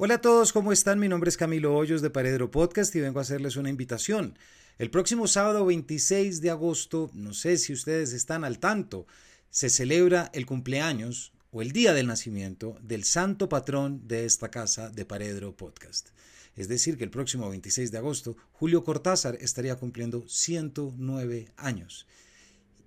Hola a todos, ¿cómo están? Mi nombre es Camilo Hoyos de Paredro Podcast y vengo a hacerles una invitación. El próximo sábado 26 de agosto, no sé si ustedes están al tanto, se celebra el cumpleaños o el día del nacimiento del santo patrón de esta casa de Paredro Podcast. Es decir, que el próximo 26 de agosto, Julio Cortázar estaría cumpliendo 109 años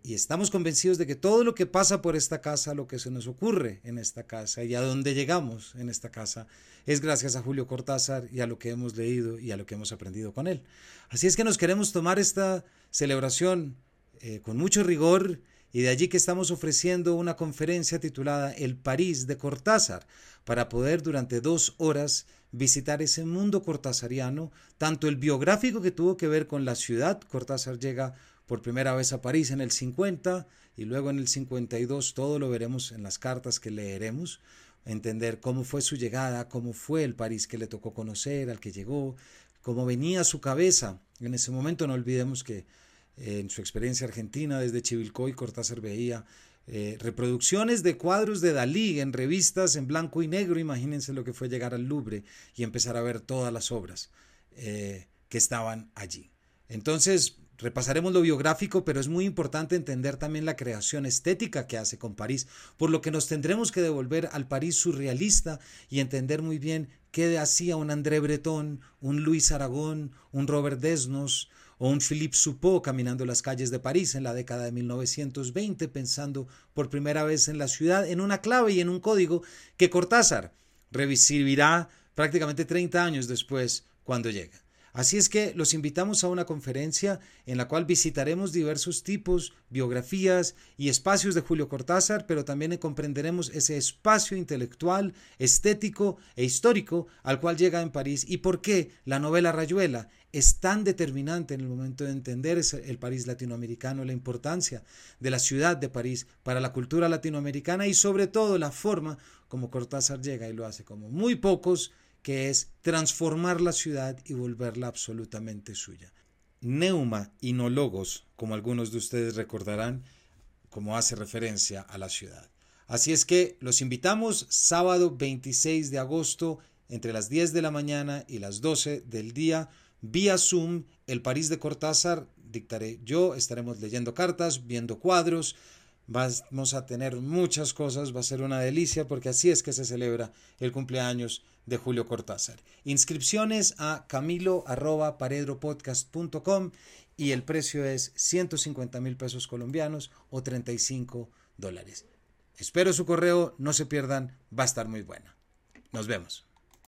y estamos convencidos de que todo lo que pasa por esta casa, lo que se nos ocurre en esta casa y a dónde llegamos en esta casa, es gracias a Julio Cortázar y a lo que hemos leído y a lo que hemos aprendido con él. Así es que nos queremos tomar esta celebración eh, con mucho rigor y de allí que estamos ofreciendo una conferencia titulada El París de Cortázar, para poder durante dos horas visitar ese mundo cortázariano, tanto el biográfico que tuvo que ver con la ciudad, Cortázar llega por primera vez a París en el 50 y luego en el 52 todo lo veremos en las cartas que leeremos, entender cómo fue su llegada, cómo fue el París que le tocó conocer, al que llegó, cómo venía su cabeza. En ese momento no olvidemos que en su experiencia argentina desde Chivilcoy Cortázar veía eh, reproducciones de cuadros de Dalí en revistas en blanco y negro, imagínense lo que fue llegar al Louvre y empezar a ver todas las obras eh, que estaban allí. Entonces, Repasaremos lo biográfico, pero es muy importante entender también la creación estética que hace con París, por lo que nos tendremos que devolver al París surrealista y entender muy bien qué hacía un André Breton, un Luis Aragón, un Robert Desnos o un Philippe Soupeau caminando las calles de París en la década de 1920, pensando por primera vez en la ciudad, en una clave y en un código que Cortázar revisirá prácticamente 30 años después cuando llega. Así es que los invitamos a una conferencia en la cual visitaremos diversos tipos, biografías y espacios de Julio Cortázar, pero también comprenderemos ese espacio intelectual, estético e histórico al cual llega en París. Y por qué la novela Rayuela es tan determinante en el momento de entender el París latinoamericano, la importancia de la ciudad de París para la cultura latinoamericana y sobre todo la forma como Cortázar llega y lo hace como muy pocos que es transformar la ciudad y volverla absolutamente suya. Neuma y no logos, como algunos de ustedes recordarán, como hace referencia a la ciudad. Así es que los invitamos sábado 26 de agosto entre las 10 de la mañana y las 12 del día vía Zoom el París de Cortázar dictaré yo, estaremos leyendo cartas, viendo cuadros, vamos a tener muchas cosas, va a ser una delicia porque así es que se celebra el cumpleaños de Julio Cortázar. Inscripciones a camilo.paredropodcast.com y el precio es 150 mil pesos colombianos o 35 dólares. Espero su correo, no se pierdan, va a estar muy buena. Nos vemos.